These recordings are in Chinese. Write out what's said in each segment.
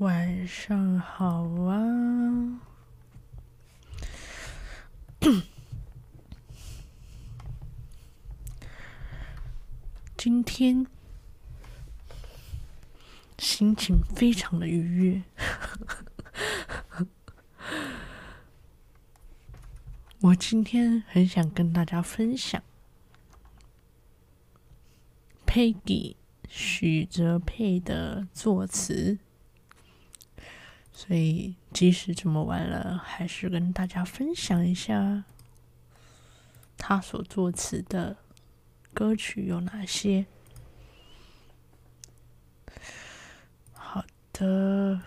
晚上好啊！今天心情非常的愉悦。我今天很想跟大家分享 Peggy 许哲佩的作词。所以，即使这么晚了，还是跟大家分享一下他所作词的歌曲有哪些。好的，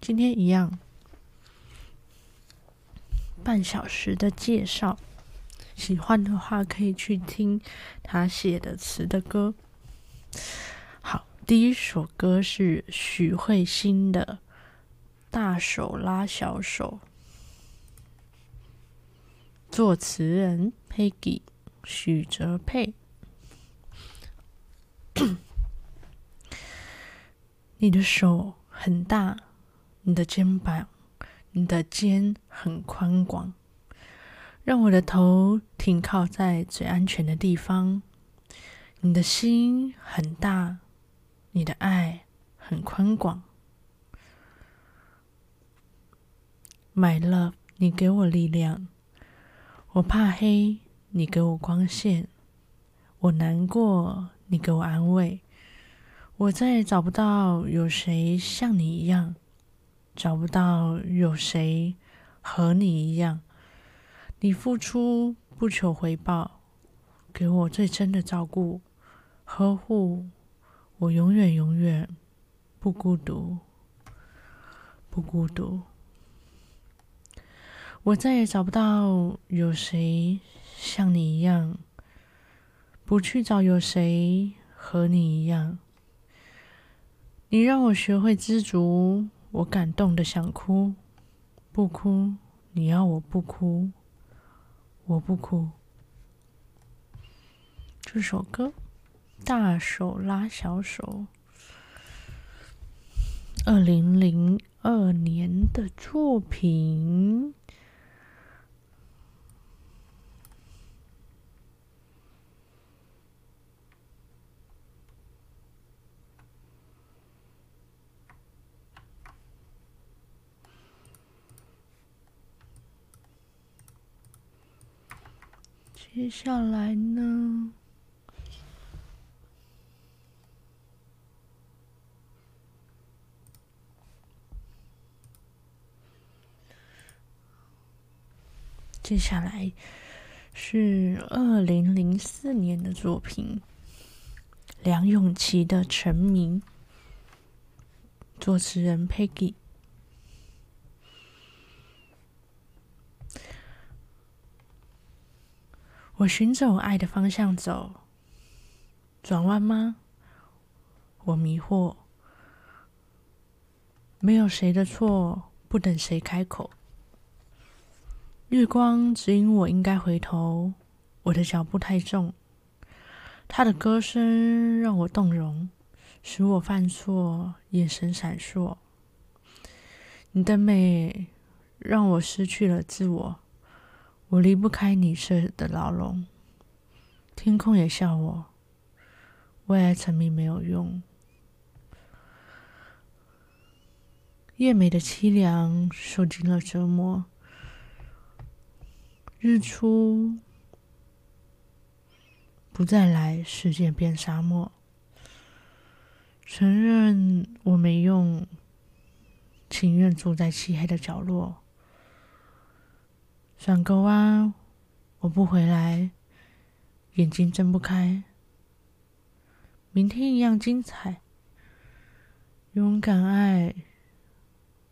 今天一样，半小时的介绍，喜欢的话可以去听他写的词的歌。好，第一首歌是许慧欣的。大手拉小手，作词人 Peggy 许哲佩。你的手很大，你的肩膀，你的肩很宽广，让我的头停靠在最安全的地方。你的心很大，你的爱很宽广。My love，你给我力量。我怕黑，你给我光线。我难过，你给我安慰。我再也找不到有谁像你一样，找不到有谁和你一样。你付出不求回报，给我最真的照顾、呵护。我永远永远不孤独，不孤独。我再也找不到有谁像你一样，不去找有谁和你一样。你让我学会知足，我感动的想哭，不哭。你要我不哭，我不哭。这首歌《大手拉小手》，二零零二年的作品。接下来呢？接下来是二零零四年的作品，梁咏琪的《成名》，作词人 Peggy。我寻找爱的方向走，转弯吗？我迷惑。没有谁的错，不等谁开口。月光指引我应该回头，我的脚步太重。他的歌声让我动容，使我犯错，眼神闪烁。你的美让我失去了自我。我离不开你设的牢笼，天空也笑我，为爱沉迷没有用。夜美的凄凉，受尽了折磨。日出不再来，世界变沙漠。承认我没用，情愿住在漆黑的角落。转个弯，我不回来，眼睛睁不开。明天一样精彩，勇敢爱，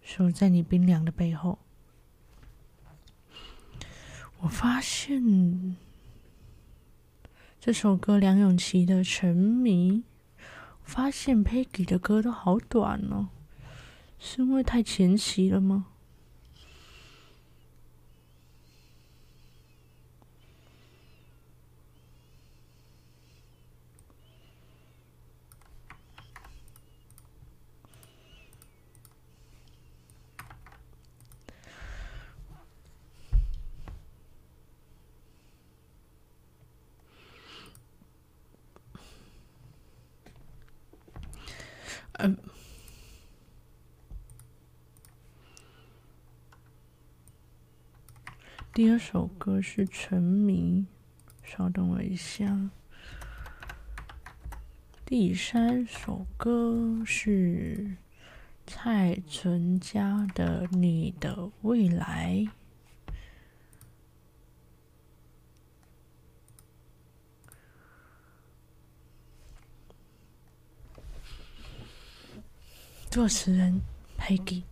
守在你冰凉的背后。我发现这首歌梁咏琪的《沉迷》，发现 Peggy 的歌都好短哦，是因为太前期了吗？嗯。第二首歌是《沉迷》，稍等我一下。第三首歌是蔡淳佳的《你的未来》。作词人 Peggy。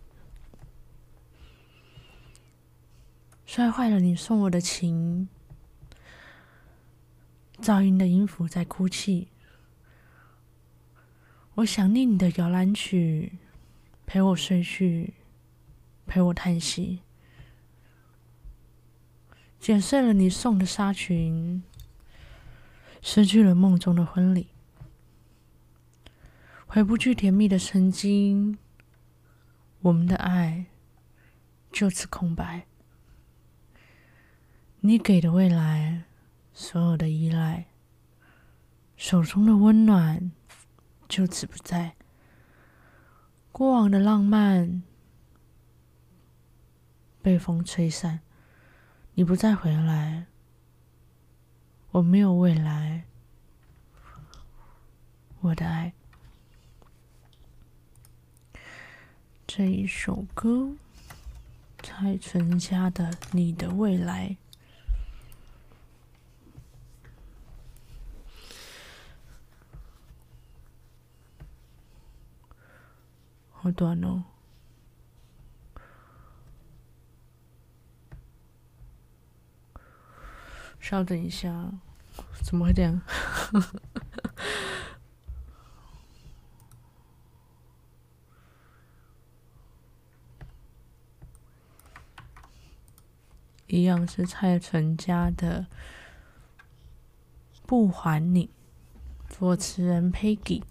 摔坏了你送我的琴，噪音的音符在哭泣。我想念你的摇篮曲，陪我睡去，陪我叹息。剪碎了你送的纱裙，失去了梦中的婚礼，回不去甜蜜的曾经，我们的爱就此空白。你给的未来，所有的依赖，手中的温暖，就此不在。过往的浪漫被风吹散，你不再回来，我没有未来，我的爱。这一首歌，蔡淳佳的《你的未来》。好短哦！稍等一下，怎么会这样？一样是蔡淳佳的《不还你》，作词人 Peggy。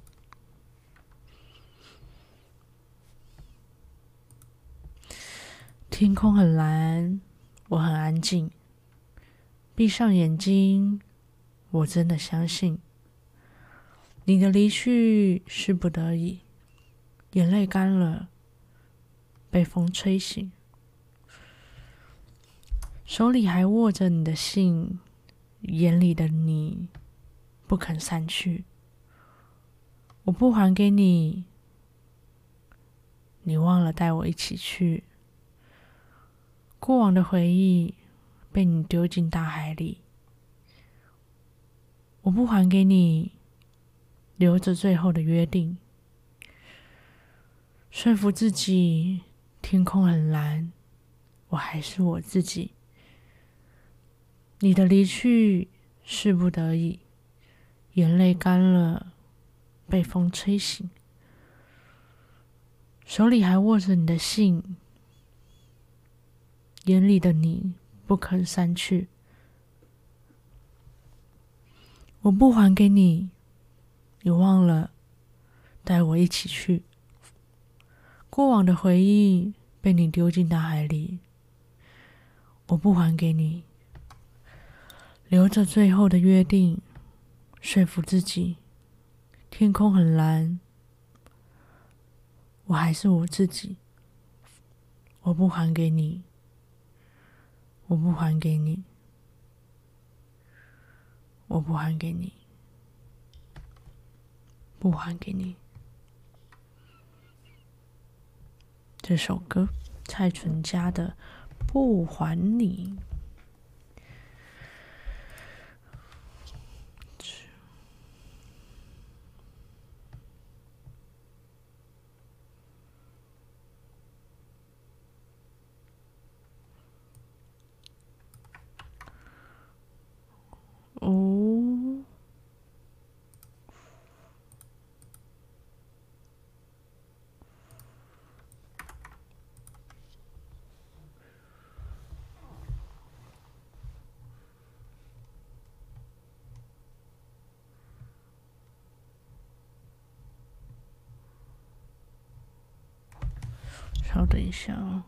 天空很蓝，我很安静。闭上眼睛，我真的相信你的离去是不得已。眼泪干了，被风吹醒，手里还握着你的信，眼里的你不肯散去。我不还给你，你忘了带我一起去。过往的回忆被你丢进大海里，我不还给你，留着最后的约定，说服自己天空很蓝，我还是我自己。你的离去是不得已，眼泪干了，被风吹醒，手里还握着你的信。眼里的你不肯散去，我不还给你，你忘了带我一起去。过往的回忆被你丢进大海里，我不还给你，留着最后的约定，说服自己天空很蓝，我还是我自己，我不还给你。我不还给你，我不还给你，不还给你。这首歌，蔡淳佳的《不还你》。稍等一下啊！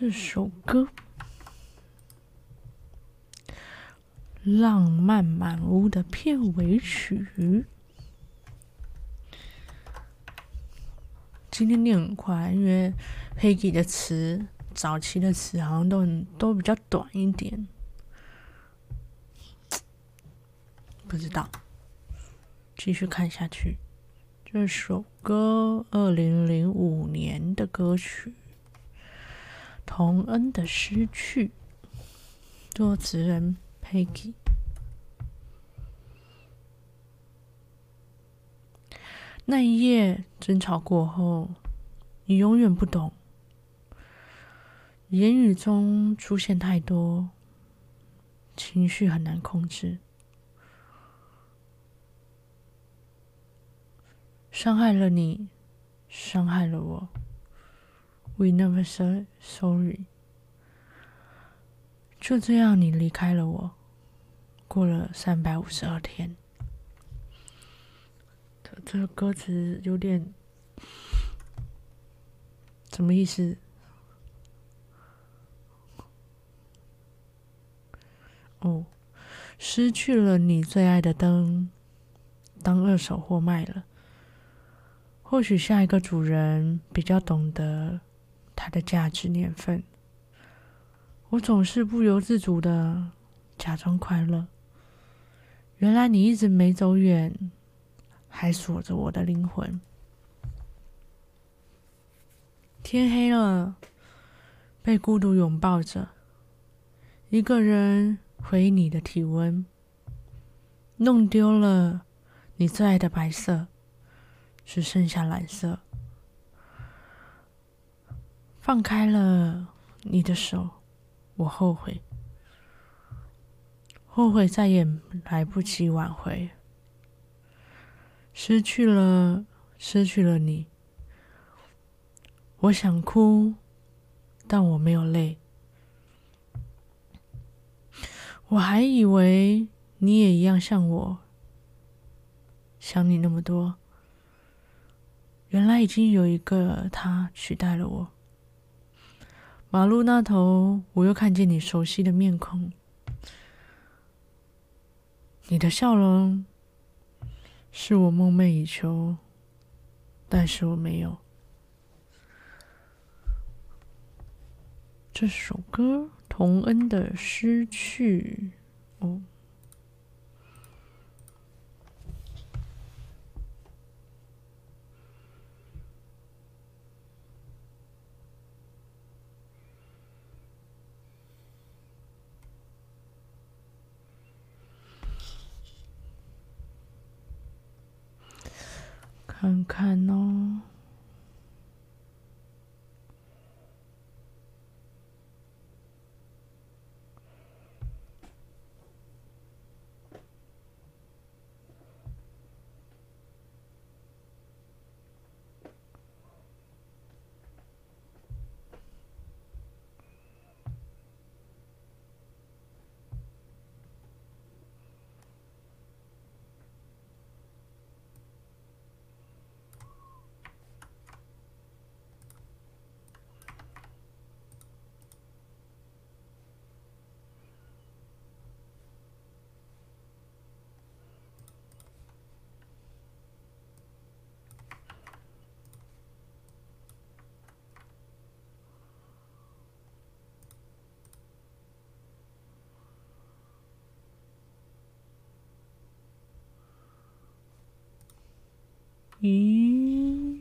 这首歌《浪漫满屋》的片尾曲。今天念很快，因为 Peggy 的词，早期的词好像都很都比较短一点。不知道，继续看下去。这首歌，二零零五年的歌曲，同恩的失去，作词人 Peggy。那一夜争吵过后，你永远不懂，言语中出现太多，情绪很难控制。伤害了你，伤害了我。We never say sorry。就这样，你离开了我。过了三百五十二天，这这歌词有点什么意思？哦，失去了你最爱的灯，当二手货卖了。或许下一个主人比较懂得它的价值年份。我总是不由自主的假装快乐。原来你一直没走远，还锁着我的灵魂。天黑了，被孤独拥抱着，一个人回忆你的体温，弄丢了你最爱的白色。只剩下蓝色，放开了你的手，我后悔，后悔再也来不及挽回，失去了，失去了你，我想哭，但我没有泪，我还以为你也一样像我，想你那么多。原来已经有一个他取代了我。马路那头，我又看见你熟悉的面孔，你的笑容是我梦寐以求，但是我没有。这首歌，童恩的《失去》哦。看看哦。咦？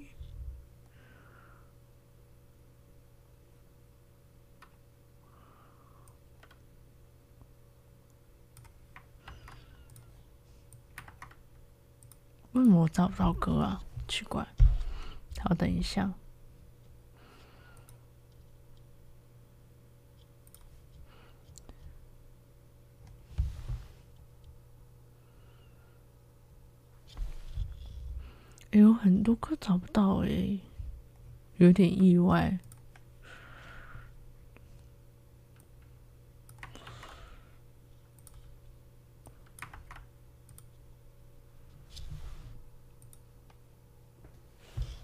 为什么我找不到歌啊？奇怪，好，等一下。快找不到欸有点意外。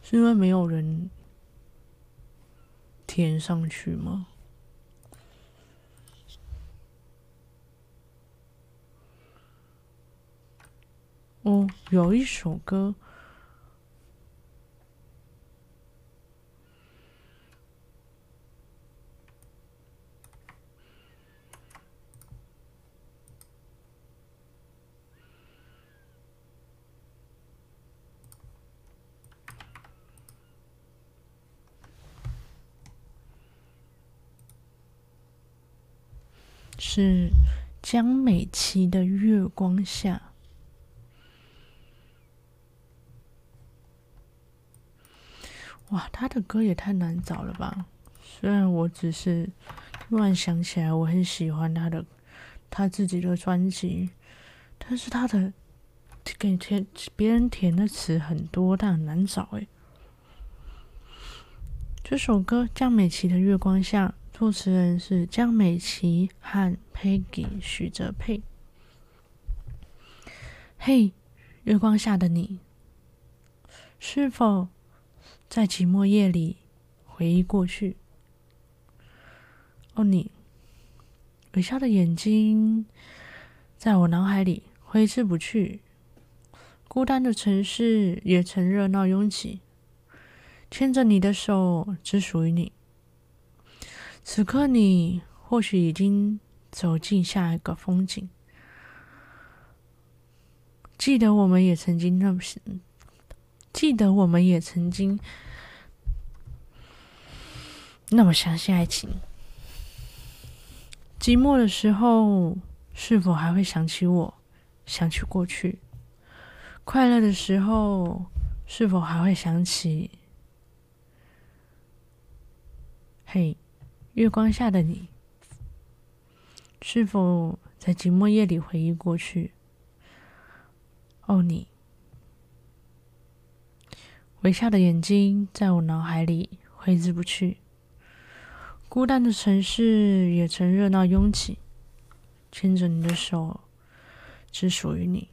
是因为没有人填上去吗？哦有一首歌是江美琪的《月光下》。哇，他的歌也太难找了吧！虽然我只是突然想起来，我很喜欢他的他自己的专辑，但是他的给填别人填的词很多，但很难找诶。这首歌江美琪的《月光下》。作词人是江美琪和 Peggy 许哲佩。嘿，月光下的你，是否在寂寞夜里回忆过去？哦，你微笑的眼睛在我脑海里挥之不去。孤单的城市也曾热闹拥挤，牵着你的手，只属于你。此刻，你或许已经走进下一个风景。记得我们也曾经那么，记得我们也曾经那么相信爱情。寂寞的时候，是否还会想起我，想起过去？快乐的时候，是否还会想起？嘿。月光下的你，是否在寂寞夜里回忆过去？哦，你微笑的眼睛在我脑海里挥之不去。孤单的城市也曾热闹拥挤，牵着你的手，只属于你。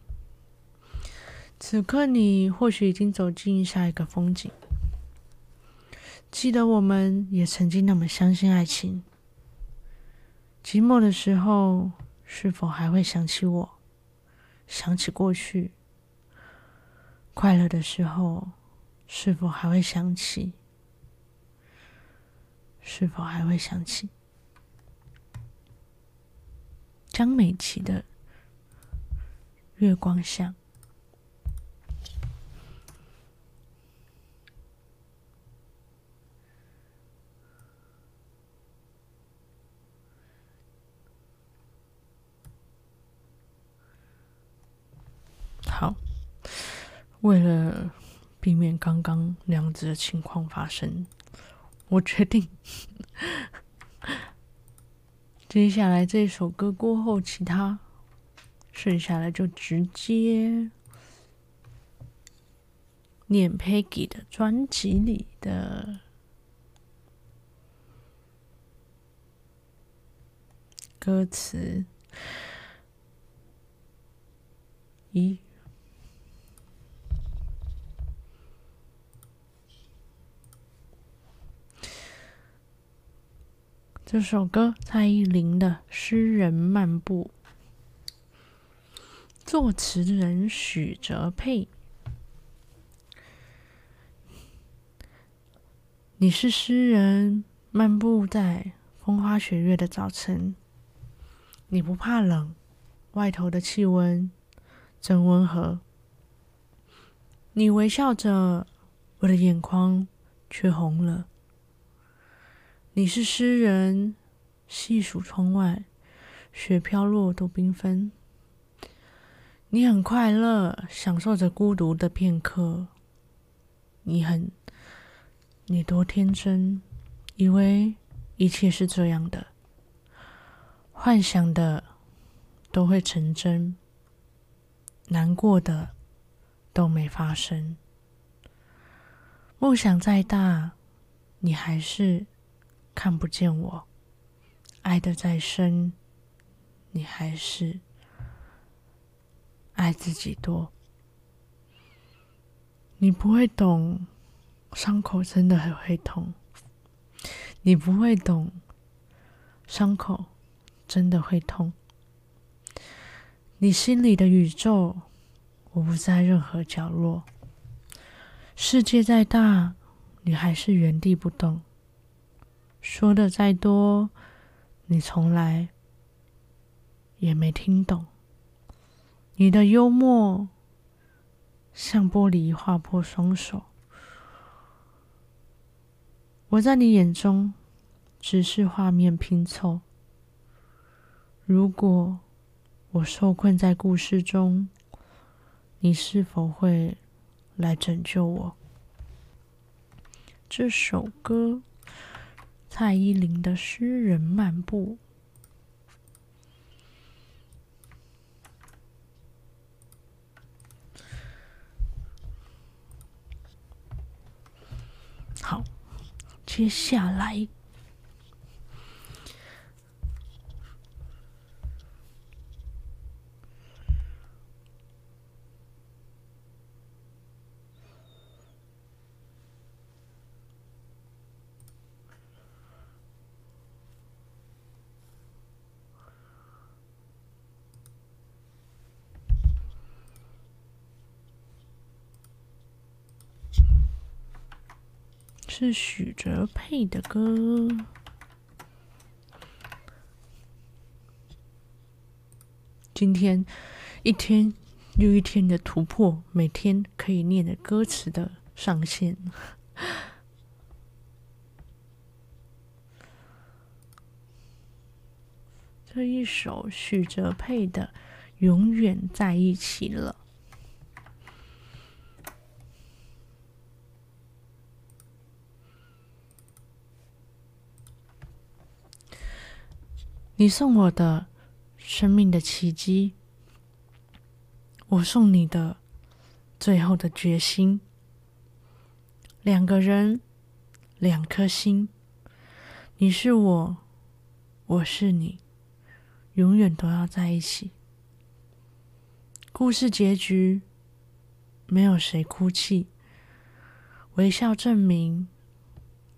此刻，你或许已经走进下一个风景。记得我们也曾经那么相信爱情。寂寞的时候，是否还会想起我？想起过去。快乐的时候，是否还会想起？是否还会想起？江美琪的《月光下》。好，为了避免刚刚那样子的情况发生，我决定接下来这首歌过后，其他剩下来就直接念 Peggy 的专辑里的歌词。咦？这首歌蔡依林的《诗人漫步》，作词人许哲佩。你是诗人，漫步在风花雪月的早晨，你不怕冷，外头的气温真温和。你微笑着，我的眼眶却红了。你是诗人，细数窗外，雪飘落多缤纷。你很快乐，享受着孤独的片刻。你很，你多天真，以为一切是这样的，幻想的都会成真，难过的都没发生。梦想再大，你还是。看不见我，爱得再深，你还是爱自己多。你不会懂，伤口真的很会痛。你不会懂，伤口真的会痛。你心里的宇宙，我不在任何角落。世界再大，你还是原地不动。说的再多，你从来也没听懂。你的幽默像玻璃划破双手。我在你眼中只是画面拼凑。如果我受困在故事中，你是否会来拯救我？这首歌，蔡依林的《诗人漫步》。好，接下来。是许哲佩的歌。今天一天又一天的突破，每天可以念的歌词的上限。这一首许哲佩的《永远在一起了》。你送我的生命的奇迹，我送你的最后的决心。两个人，两颗心，你是我，我是你，永远都要在一起。故事结局，没有谁哭泣，微笑证明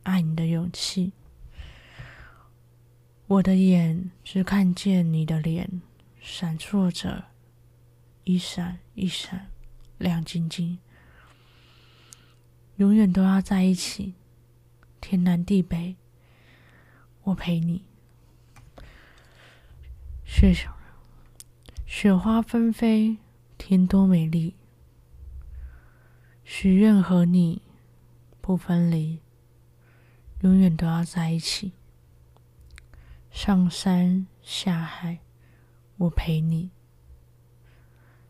爱你的勇气。我的眼只看见你的脸，闪烁着，一闪一闪，亮晶晶。永远都要在一起，天南地北，我陪你。雪雪花纷飞，天多美丽。许愿和你不分离，永远都要在一起。上山下海，我陪你。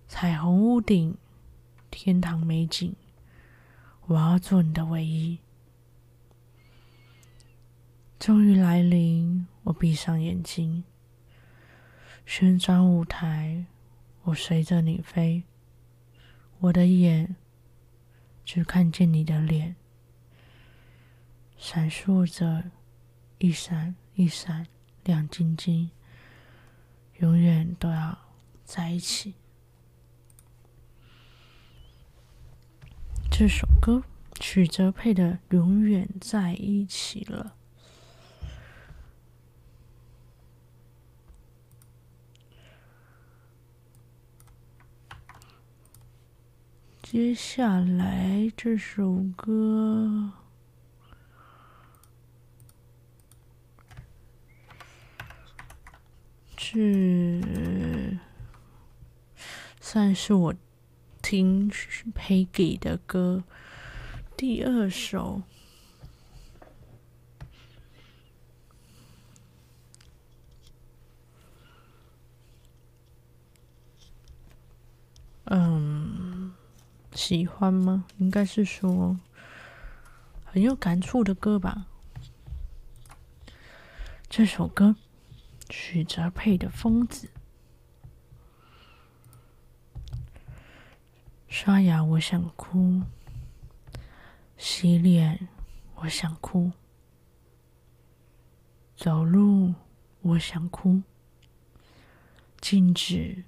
彩虹屋顶，天堂美景，我要做你的唯一。终于来临，我闭上眼睛。旋转舞台，我随着你飞。我的眼只看见你的脸，闪烁着，一闪一闪。亮晶晶，永远都要在一起。这首歌，曲泽佩的《永远在一起了》。接下来这首歌。是，算是我听 Peggy 的歌第二首。嗯，喜欢吗？应该是说很有感触的歌吧。这首歌。许哲佩的《疯子》，刷牙我想哭，洗脸我想哭，走路我想哭，静止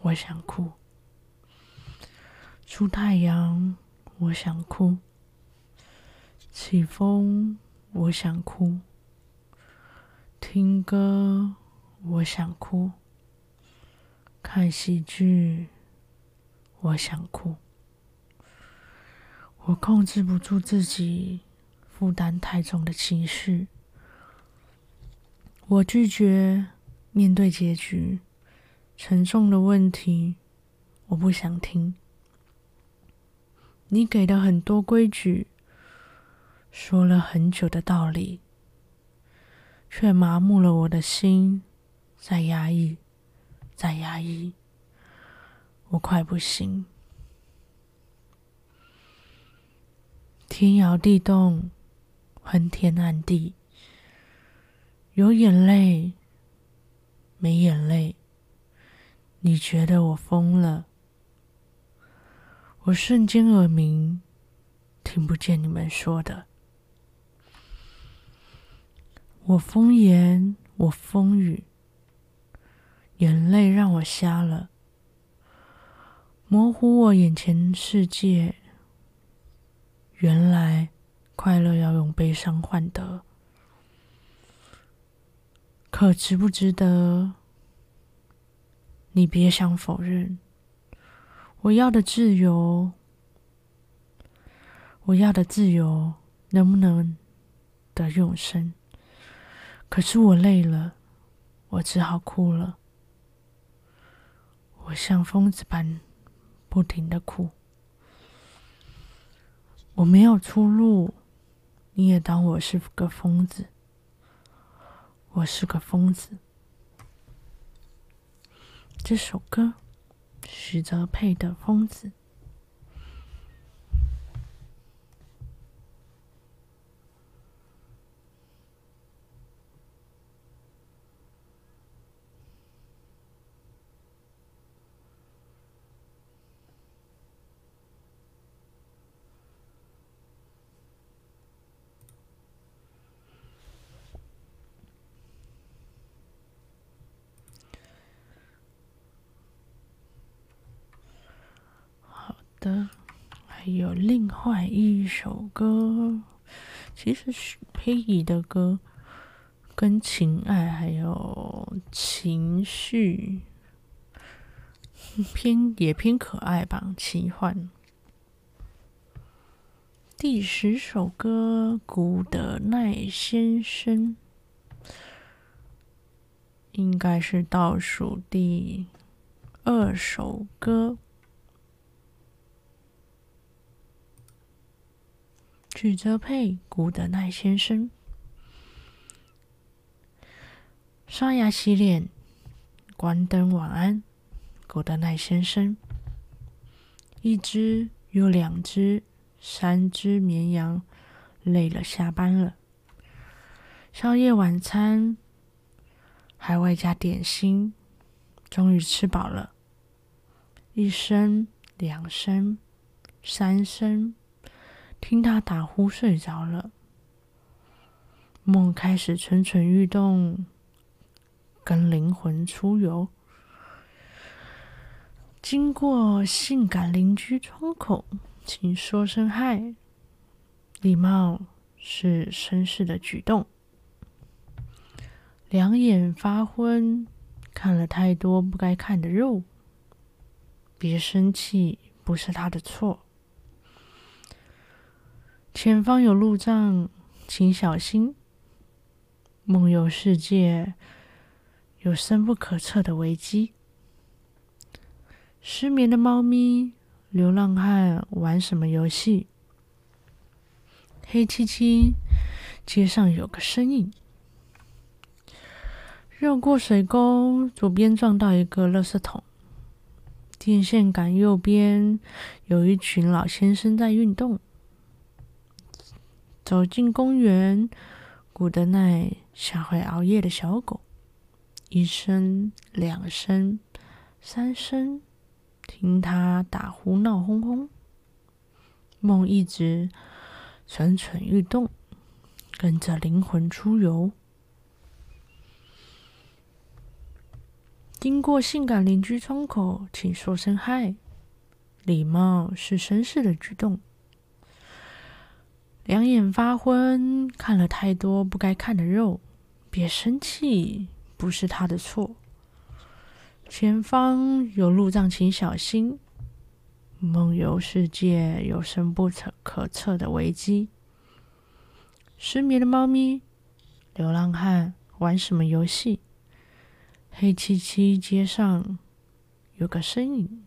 我想哭，出太阳我想哭，起风我想哭。听歌，我想哭；看喜剧，我想哭。我控制不住自己负担太重的情绪。我拒绝面对结局，沉重的问题，我不想听。你给的很多规矩，说了很久的道理，却麻木了我的心，在压抑，在压抑，我快不行。天摇地动，昏天暗地，有眼泪，没眼泪。你觉得我疯了？我瞬间耳鸣，听不见你们说的。我疯言，我疯语，眼泪让我瞎了，模糊我眼前世界。原来快乐要用悲伤换得，可值不值得？你别想否认。我要的自由，我要的自由，能不能得永生？可是我累了，我只好哭了。我像疯子般不停的哭。我没有出路，你也当我是个疯子。我是个疯子。这首歌，许哲佩的《疯子》。的还有另外一首歌，其实是佩仪的歌，跟情爱还有情绪偏也偏可爱吧，奇幻。第十首歌，古德奈先生，应该是倒数第二首歌。许哲佩，古德奈先生。刷牙洗脸，关灯晚安，古德奈先生。一只又两只，三只绵羊累了下班了。宵夜晚餐还外加点心，终于吃饱了。一声，两声，三声。听他打呼睡着了，梦开始蠢蠢欲动，跟灵魂出游。经过性感邻居窗口，请说声嗨。礼貌是绅士的举动。两眼发昏，看了太多不该看的肉。别生气，不是他的错。前方有路障，请小心。梦游世界有深不可测的危机。失眠的猫咪，流浪汉玩什么游戏？黑漆漆，街上有个身影。绕过水沟，左边撞到一个垃圾桶。电线杆右边有一群老先生在运动。走进公园，古德奈像会熬夜的小狗，一声、两声、三声，听他打呼闹哄哄，梦一直蠢蠢欲动，跟着灵魂出游。经过性感邻居窗口，请说声嗨，礼貌是绅士的举动。两眼发昏，看了太多不该看的肉，别生气，不是他的错。前方有路障，请小心。梦游世界有深不可测的危机。失眠的猫咪，流浪汉玩什么游戏？黑漆漆街上有个身影。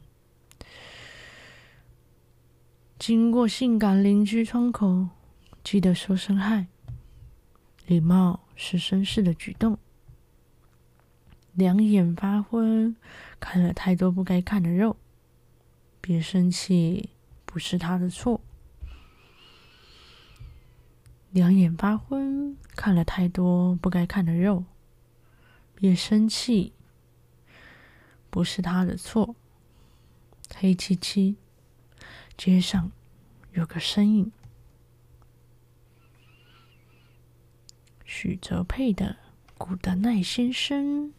经过性感邻居窗口，记得说声嗨。礼貌是绅士的举动。两眼发昏，看了太多不该看的肉。别生气，不是他的错。两眼发昏，看了太多不该看的肉。别生气，不是他的错。黑漆漆，街上有个身影。许哲佩的《古德奈先生》。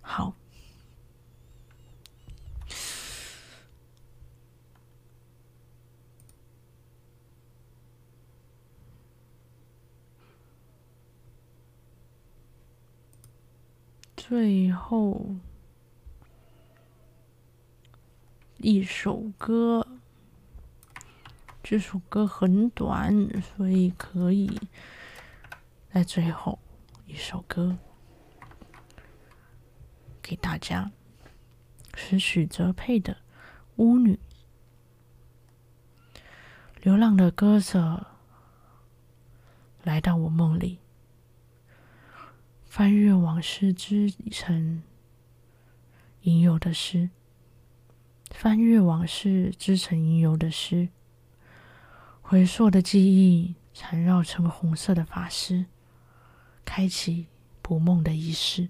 好，最后一首歌，这首歌很短，所以可以在最后一首歌。给大家是许哲佩的《巫女》，流浪的歌者来到我梦里，翻阅往事之成吟游的诗，翻阅往事之成吟游的诗，回溯的记忆缠绕成红色的发丝，开启捕梦的仪式。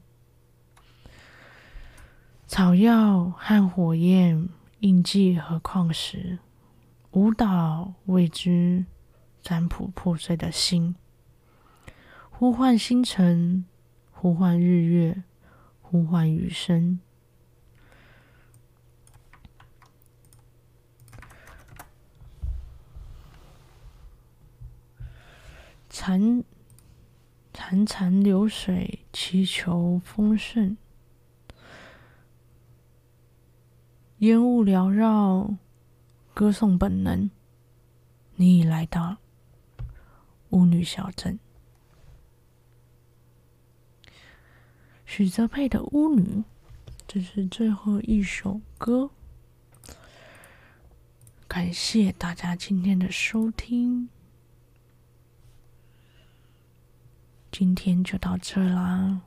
草药和火焰，印记和矿石，舞蹈未知，占卜破碎的心，呼唤星辰，呼唤日月，呼唤余生。潺潺潺流水，祈求丰盛。烟雾缭绕，歌颂本能。你已来到巫女小镇。许泽佩的《巫女》，这是最后一首歌。感谢大家今天的收听，今天就到这啦，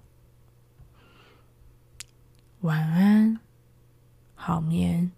晚安。好眠。